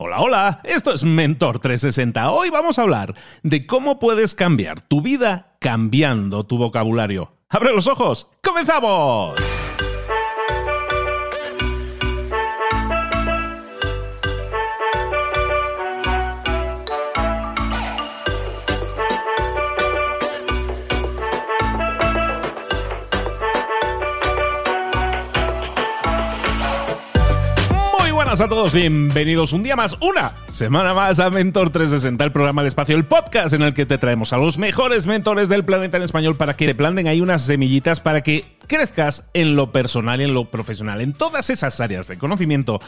Hola, hola, esto es Mentor 360. Hoy vamos a hablar de cómo puedes cambiar tu vida cambiando tu vocabulario. ¡Abre los ojos! ¡Comenzamos! Buenas a todos, bienvenidos un día más, una semana más a Mentor 360, el programa de espacio, el podcast en el que te traemos a los mejores mentores del planeta en español para que te planten ahí unas semillitas para que crezcas en lo personal y en lo profesional, en todas esas áreas de conocimiento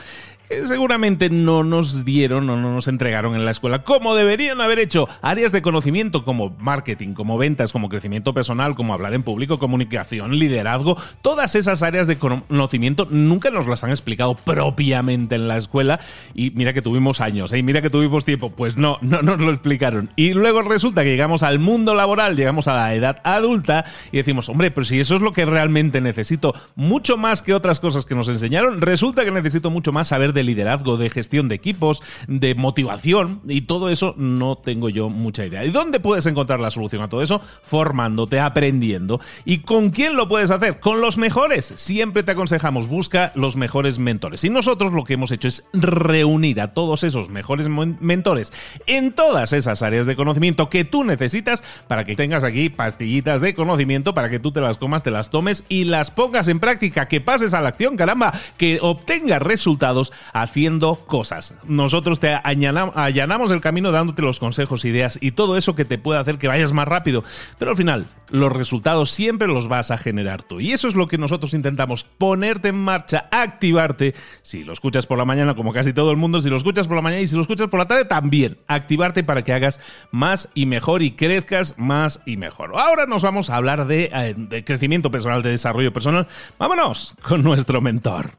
que seguramente no nos dieron o no nos entregaron en la escuela como deberían haber hecho. Áreas de conocimiento como marketing, como ventas, como crecimiento personal, como hablar en público, comunicación, liderazgo, todas esas áreas de conocimiento nunca nos las han explicado propiamente en la escuela y mira que tuvimos años, ¿eh? mira que tuvimos tiempo, pues no, no nos lo explicaron. Y luego resulta que llegamos al mundo laboral, llegamos a la edad adulta y decimos, hombre, pero si eso es lo que realmente necesito mucho más que otras cosas que nos enseñaron, resulta que necesito mucho más saber de liderazgo, de gestión de equipos, de motivación y todo eso no tengo yo mucha idea. ¿Y dónde puedes encontrar la solución a todo eso? Formándote, aprendiendo. ¿Y con quién lo puedes hacer? Con los mejores. Siempre te aconsejamos, busca los mejores mentores. Y nosotros lo que hemos hecho es reunir a todos esos mejores mentores en todas esas áreas de conocimiento que tú necesitas para que tengas aquí pastillitas de conocimiento, para que tú te las comas, te las tomes y las pongas en práctica, que pases a la acción, caramba, que obtengas resultados haciendo cosas. Nosotros te allanamos el camino dándote los consejos, ideas y todo eso que te puede hacer que vayas más rápido. Pero al final, los resultados siempre los vas a generar tú. Y eso es lo que nosotros intentamos, ponerte en marcha, activarte. Si lo escuchas por la mañana, como casi todo el mundo, si lo escuchas por la mañana y si lo escuchas por la tarde, también. Activarte para que hagas más y mejor y crezcas más y mejor. Ahora nos vamos a hablar de, eh, de crecimiento personal, de desarrollo personal. Vámonos con nuestro mentor.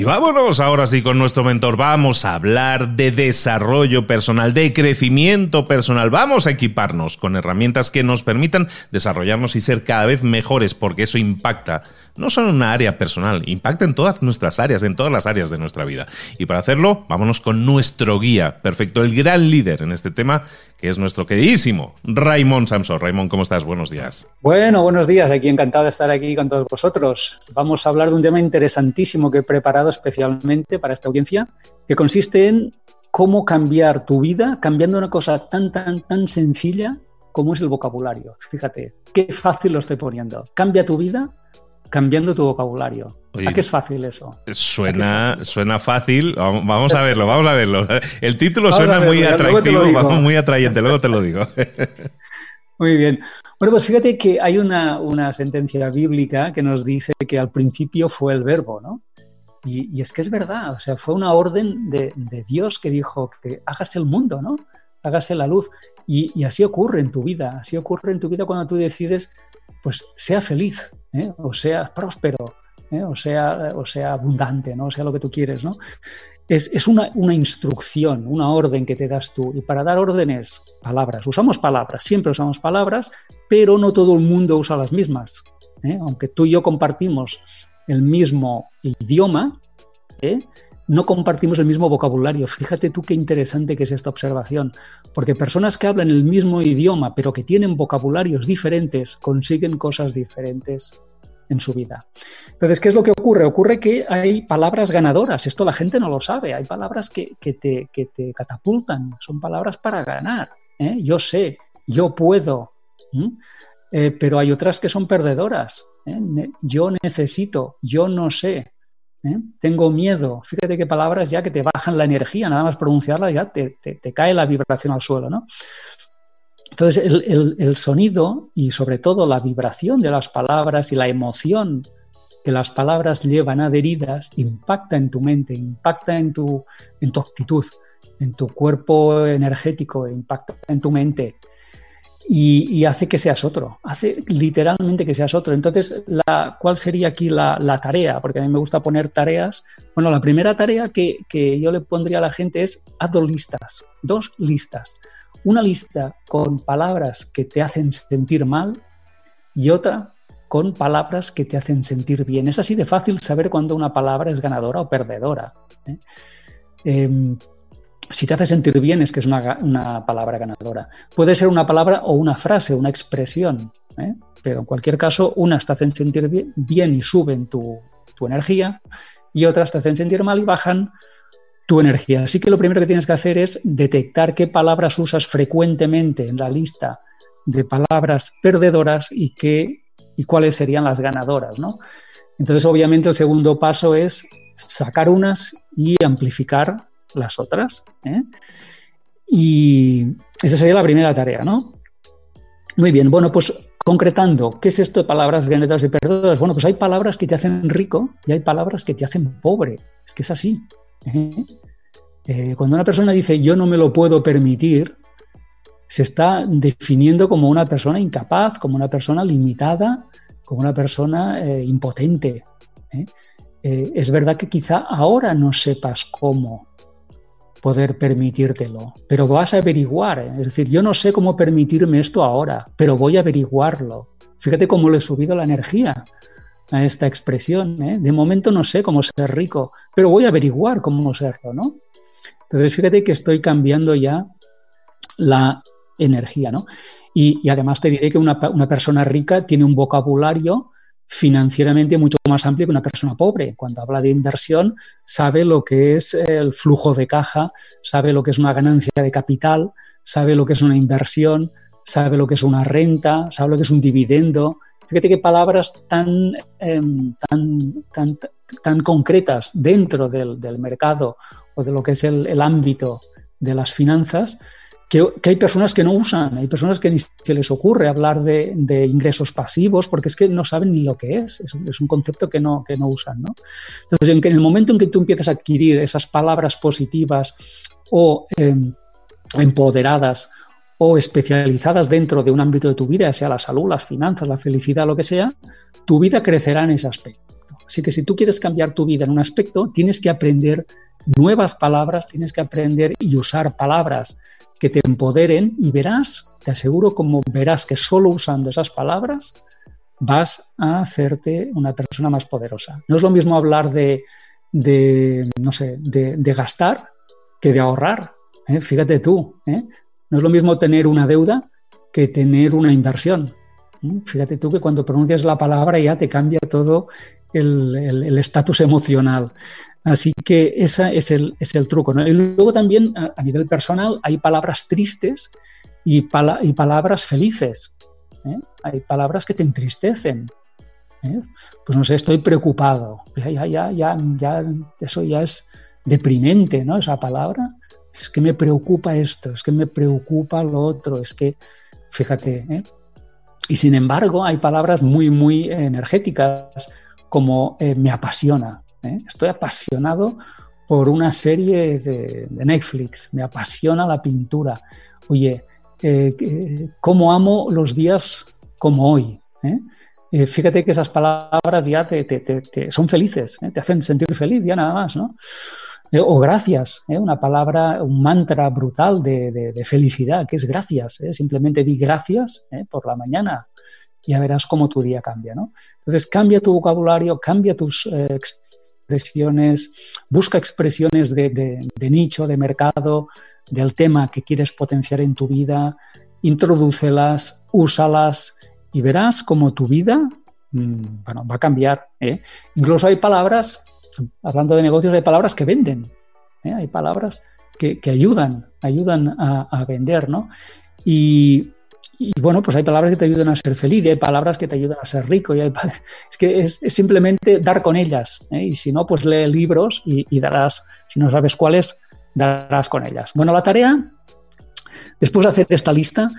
Y vámonos ahora sí con nuestro mentor. Vamos a hablar de desarrollo personal, de crecimiento personal. Vamos a equiparnos con herramientas que nos permitan desarrollarnos y ser cada vez mejores, porque eso impacta no solo en una área personal, impacta en todas nuestras áreas, en todas las áreas de nuestra vida. Y para hacerlo, vámonos con nuestro guía, perfecto, el gran líder en este tema, que es nuestro queridísimo Raymond Samson. Raymond, ¿cómo estás? Buenos días. Bueno, buenos días. Aquí encantado de estar aquí con todos vosotros. Vamos a hablar de un tema interesantísimo que he preparado especialmente para esta audiencia, que consiste en cómo cambiar tu vida cambiando una cosa tan, tan, tan sencilla como es el vocabulario. Fíjate, qué fácil lo estoy poniendo. Cambia tu vida cambiando tu vocabulario. ¿A qué es fácil eso? Suena, fácil? suena fácil. Vamos a verlo, vamos a verlo. El título suena muy atractivo, muy atrayente, luego te lo digo. Muy bien. Bueno, pues fíjate que hay una, sentencia bíblica que nos dice que al principio fue el verbo, ¿no? Y, es que es verdad, o sea, fue una orden de, Dios que dijo que hágase el mundo, ¿no? Hágase la luz. Y, y así ocurre en tu vida, así ocurre en tu vida cuando tú decides, pues sea feliz, ¿eh? o sea próspero, ¿eh? o, sea, o sea abundante, ¿no? o sea lo que tú quieres. ¿no? Es, una, instrucción, una orden que te das tú. Y para dar órdenes, palabras. Usamos palabras, siempre usamos palabras, pero no todo el mundo usa las mismas. ¿eh? Aunque tú y yo compartimos el mismo idioma, no compartimos el mismo vocabulario. Fíjate tú qué interesante que es esta observación, porque personas que hablan el mismo idioma, pero que tienen vocabularios diferentes, consiguen cosas diferentes en su vida. Entonces, ¿qué es lo que ocurre? Ocurre que hay palabras ganadoras, esto la gente no lo sabe, hay palabras que, te, te, catapultan, son palabras para ganar. ¿eh? Yo sé, yo puedo, eh, pero hay otras que son perdedoras. ¿eh? Yo necesito, yo no sé, ¿eh? Tengo miedo. Fíjate qué palabras ya que te bajan la energía, nada más pronunciarlas ya te, cae la vibración al suelo, ¿no? Entonces, el, sonido y sobre todo la vibración de las palabras y la emoción que las palabras llevan adheridas impacta en tu mente, impacta en tu, en tu actitud, en tu cuerpo energético, impacta en tu mente, y, hace que seas otro, hace literalmente que seas otro. Entonces, la, ¿cuál sería aquí la, tarea? Porque a mí me gusta poner tareas. Bueno, la primera tarea que, yo le pondría a la gente es haz dos listas, dos listas. una lista con palabras que te hacen sentir mal y otra con palabras que te hacen sentir bien. Es así de fácil saber cuando una palabra es ganadora o perdedora. ¿eh? Em, si te hace sentir bien es que es una, palabra ganadora. Puede ser una palabra o una frase, una expresión, ¿eh? pero en cualquier caso, unas te hacen sentir bien, y suben tu, tu energía y otras te hacen sentir mal y bajan tu energía. Así que lo primero que tienes que hacer es detectar qué palabras usas frecuentemente en la lista de palabras perdedoras y qué y cuáles serían las ganadoras, ¿no? Entonces, obviamente, el segundo paso es sacar unas y amplificar las otras. ¿eh? Y esa sería la primera tarea, ¿no? Muy bien, bueno, pues concretando, ¿qué es esto de palabras ganadoras y perdedoras? Bueno, pues hay palabras que te hacen rico y hay palabras que te hacen pobre. Es que es así. ¿eh? Eh, cuando una persona dice yo no me lo puedo permitir, se está definiendo como una persona incapaz, como una persona limitada, como una persona eh, impotente. es verdad que quizá ahora no sepas cómo poder permitírtelo, pero vas a averiguar. Es decir, yo no sé cómo permitirme esto ahora, pero voy a averiguarlo. Fíjate cómo le he subido la energía a esta expresión. De momento no sé cómo ser rico, pero voy a averiguar cómo serlo, ¿no? Entonces, fíjate que estoy cambiando ya la energía, ¿no? Y, además te diré que una, persona rica tiene un vocabulario financieramente mucho más amplio que una persona pobre. Cuando habla de inversión, sabe lo que es el flujo de caja, sabe lo que es una ganancia de capital, sabe lo que es una inversión, sabe lo que es una renta, sabe lo que es un dividendo. Fíjate qué palabras tan, em, tan, tan, tan, concretas dentro del, mercado o de lo que es el ámbito de las finanzas que, hay personas que no usan, hay personas que ni se les ocurre hablar de, ingresos pasivos porque es que no saben ni lo que es, es, un concepto que no, que no usan. ¿no? Entonces, en, el momento en que tú empiezas a adquirir esas palabras positivas o em, empoderadas o especializadas dentro de un ámbito de tu vida, sea la salud, las finanzas, la felicidad, lo que sea, tu vida crecerá en ese aspecto. Así que si tú quieres cambiar tu vida en un aspecto, tienes que aprender nuevas palabras, tienes que aprender y usar palabras que te empoderen y verás, te aseguro como verás que solo usando esas palabras vas a hacerte una persona más poderosa. No es lo mismo hablar de, no sé, de, gastar que de ahorrar. ¿eh? Fíjate tú, ¿eh? no es lo mismo tener una deuda que tener una inversión. ¿eh? Fíjate tú que cuando pronuncias la palabra ya te cambia todo el estatus emocional. Así que ese es el, es el truco. Y luego también a, nivel personal hay palabras tristes y, y palabras felices. ¿eh? Hay palabras que te entristecen. ¿eh? Pues no sé, estoy preocupado. Ya, ya, ya, ya, eso ya es deprimente, ¿no? Esa palabra. Es que me preocupa esto, es que me preocupa lo otro, es que, fíjate, ¿eh? Y sin embargo, hay palabras muy, muy energéticas como me apasiona, ¿eh? Estoy apasionado por una serie de, Netflix, me apasiona la pintura. Oye, eh, ¿cómo amo los días como hoy? ¿eh? fíjate que esas palabras ya te, son felices, te hacen sentir feliz, ya nada más, ¿no? o gracias, una palabra, un mantra brutal de, felicidad, que es gracias. Simplemente di gracias por la mañana, y ya verás cómo tu día cambia. ¿no? Entonces, cambia tu vocabulario, cambia tus expresiones, busca expresiones de, nicho, de mercado, del tema que quieres potenciar en tu vida, introdúcelas, úsalas y verás cómo tu vida mm, bueno, va a cambiar. ¿eh? Incluso hay palabras, hablando de negocios, hay palabras que venden, ¿eh? hay palabras que, ayudan, ayudan a, vender, ¿no? Y, y bueno, pues hay palabras que te ayudan a ser feliz y hay palabras que te ayudan a ser rico. Y es que es, simplemente dar con ellas. ¿eh? Y si no, pues lee libros y, darás, si no sabes cuáles, darás con ellas. Bueno, la tarea, después de hacer esta lista,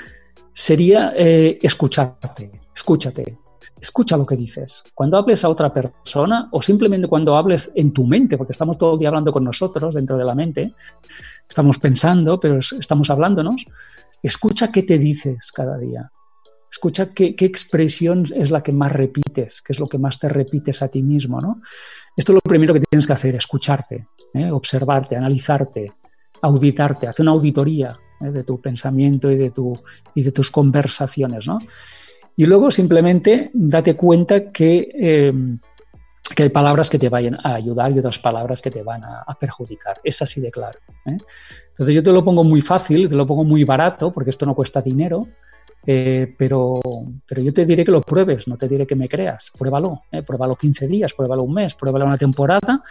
sería eh, escucharte. Escúchate. Escucha lo que dices. Cuando hables a otra persona o simplemente cuando hables en tu mente, porque estamos todo el día hablando con nosotros dentro de la mente, estamos pensando, pero estamos hablándonos Escucha qué te dices cada día. Escucha qué, expresión es la que más repites, qué es lo que más te repites a ti mismo. ¿no? Esto es lo primero que tienes que hacer, escucharte, ¿eh? observarte, analizarte, auditarte, hacer una auditoría. ¿eh? de tu pensamiento y de, tus conversaciones, ¿no? Y luego simplemente date cuenta que, eh, que hay palabras que te vayan a ayudar y otras palabras que te van a, perjudicar. Es así de claro. ¿eh? Entonces yo te lo pongo muy fácil, te lo pongo muy barato, porque esto no cuesta dinero, pero, pero yo te diré que lo pruebes, no te diré que me creas. Pruébalo, pruébalo 15 días, pruébalo un mes, pruébalo una temporada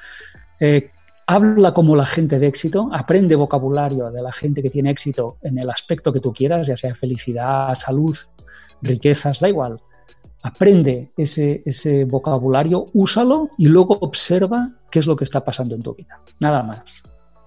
habla como la gente de éxito, aprende vocabulario de la gente que tiene éxito en el aspecto que tú quieras, ya sea felicidad, salud, riquezas, da igual. Aprende ese, ese vocabulario, úsalo y luego observa qué es lo que está pasando en tu vida. Nada más.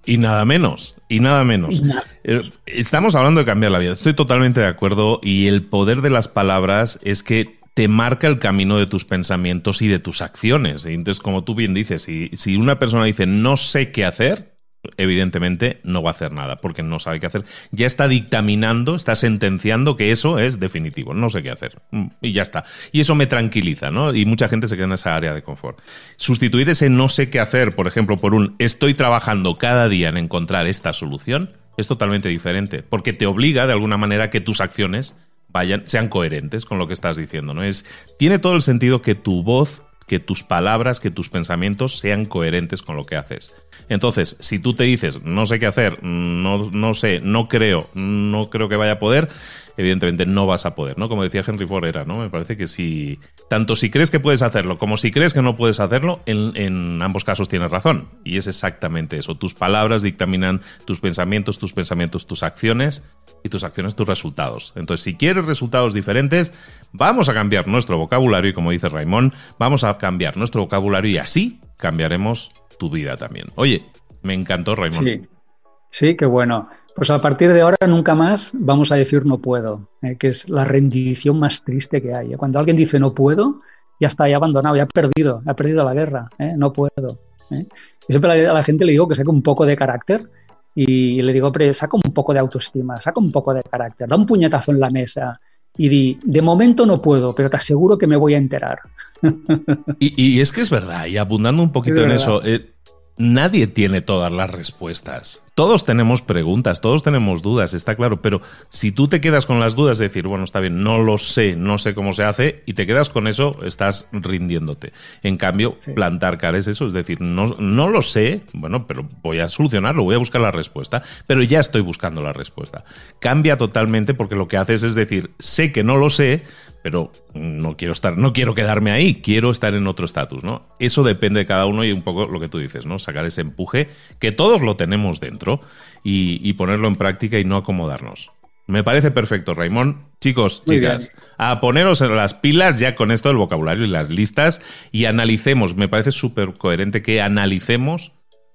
Y nada menos, y nada menos. Eh, estamos hablando de cambiar la vida. Estoy totalmente de acuerdo y el poder de las palabras es que te marca el camino de tus pensamientos y de tus acciones. Entonces, como tú bien dices, si, si una persona dice no sé qué hacer, evidentemente no va a hacer nada porque no sabe qué hacer. Ya está dictaminando, está sentenciando que eso es definitivo, no sé qué hacer. Mm, y ya está. Y eso me tranquiliza, ¿no? Y mucha gente se queda en esa área de confort. Sustituir ese no sé qué hacer, por ejemplo, por un estoy trabajando cada día en encontrar esta solución, es totalmente diferente, porque te obliga de alguna manera que tus acciones vayan, sean coherentes con lo que estás diciendo. ¿no? Es, tiene todo el sentido que tu voz, que tus palabras, que tus pensamientos sean coherentes con lo que haces. Entonces, si tú te dices, no sé qué hacer, no, no sé, no creo, no creo que vaya a poder, evidentemente no vas a poder, ¿no? Como decía Henry Ford era, ¿no? Me parece que si, tanto si crees que puedes hacerlo como si crees que no puedes hacerlo, en, en ambos casos tienes razón. Y es exactamente eso. Tus palabras dictaminan tus pensamientos, tus pensamientos, tus acciones y tus acciones, tus resultados. Entonces, si quieres resultados diferentes, vamos a cambiar nuestro vocabulario y como dice Raimón, vamos a cambiar nuestro vocabulario y así cambiaremos tu vida también. Oye, me encantó Raimón. Sí, sí, qué bueno. Pues a partir de ahora nunca más vamos a decir no puedo, eh, que es la rendición más triste que hay. Cuando alguien dice no puedo, ya está, ya abandonado, ya ha perdido, ha perdido la guerra, ¿eh? no puedo. ¿eh? Y siempre a la gente le digo que saque un poco de carácter y le digo, pero saca un poco de autoestima, saca un poco de carácter, da un puñetazo en la mesa y di, de momento no puedo, pero te aseguro que me voy a enterar. Y, es que es verdad, y abundando un poquito en eso, nadie tiene todas las respuestas. Todos tenemos preguntas, todos tenemos dudas, está claro, pero si tú te quedas con las dudas de decir, bueno, está bien, no lo sé, no sé cómo se hace, y te quedas con eso, estás rindiéndote. En cambio, plantar cara es eso, es decir, no, no lo sé, bueno, pero voy a solucionarlo, voy a buscar la respuesta, pero ya estoy buscando la respuesta. Cambia totalmente porque lo que haces es decir, sé que no lo sé, pero no quiero estar, no quiero quedarme ahí, quiero estar en otro estatus, ¿no? Eso depende de cada uno y un poco lo que tú dices, ¿no? Sacar ese empuje que todos lo tenemos dentro y, ponerlo en práctica y no acomodarnos. Me parece perfecto, Raimón. Chicos, chicas, a poneros en las pilas ya con esto del vocabulario y las listas y analicemos. Me parece súper coherente que analicemos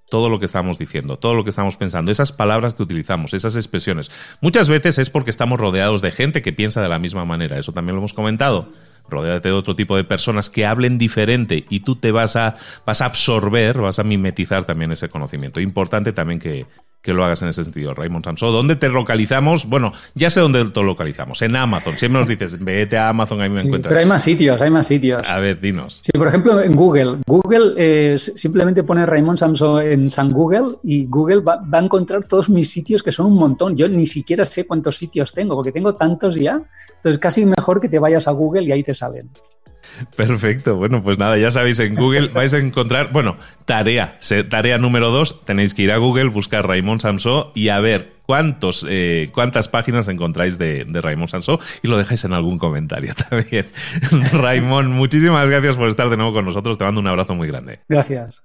todo lo que estamos diciendo, todo lo que estamos pensando, esas palabras que utilizamos, esas expresiones. Muchas veces es porque estamos rodeados de gente que piensa de la misma manera, eso también lo hemos comentado. Rodéate de otro tipo de personas que hablen diferente y tú te vas a, vas a absorber, vas a mimetizar también ese conocimiento. Importante también que, que lo hagas en ese sentido, Raymond Sanso. ¿Dónde te localizamos? Bueno, ya sé dónde te localizamos, en Amazon. Siempre nos dices, vete a Amazon, ahí me encuentras. Pero hay más sitios, hay más sitios. A ver, dinos. Sí, por ejemplo, en Google. Google eh, simplemente pone Raymond Samson en San Google y Google va, va, a encontrar todos mis sitios, que son un montón. Yo ni siquiera sé cuántos sitios tengo, porque tengo tantos ya. Entonces, casi mejor que te vayas a Google y ahí te salen. Perfecto. Bueno, pues nada, ya sabéis, en Google vais a encontrar, bueno, tarea, tarea número dos, tenéis que ir a Google, buscar Raymond Samso y a ver cuántos, eh, cuántas páginas encontráis de, de Raymond Samso y lo dejáis en algún comentario también. Raymond, muchísimas gracias por estar de nuevo con nosotros. Te mando un abrazo muy grande. Gracias.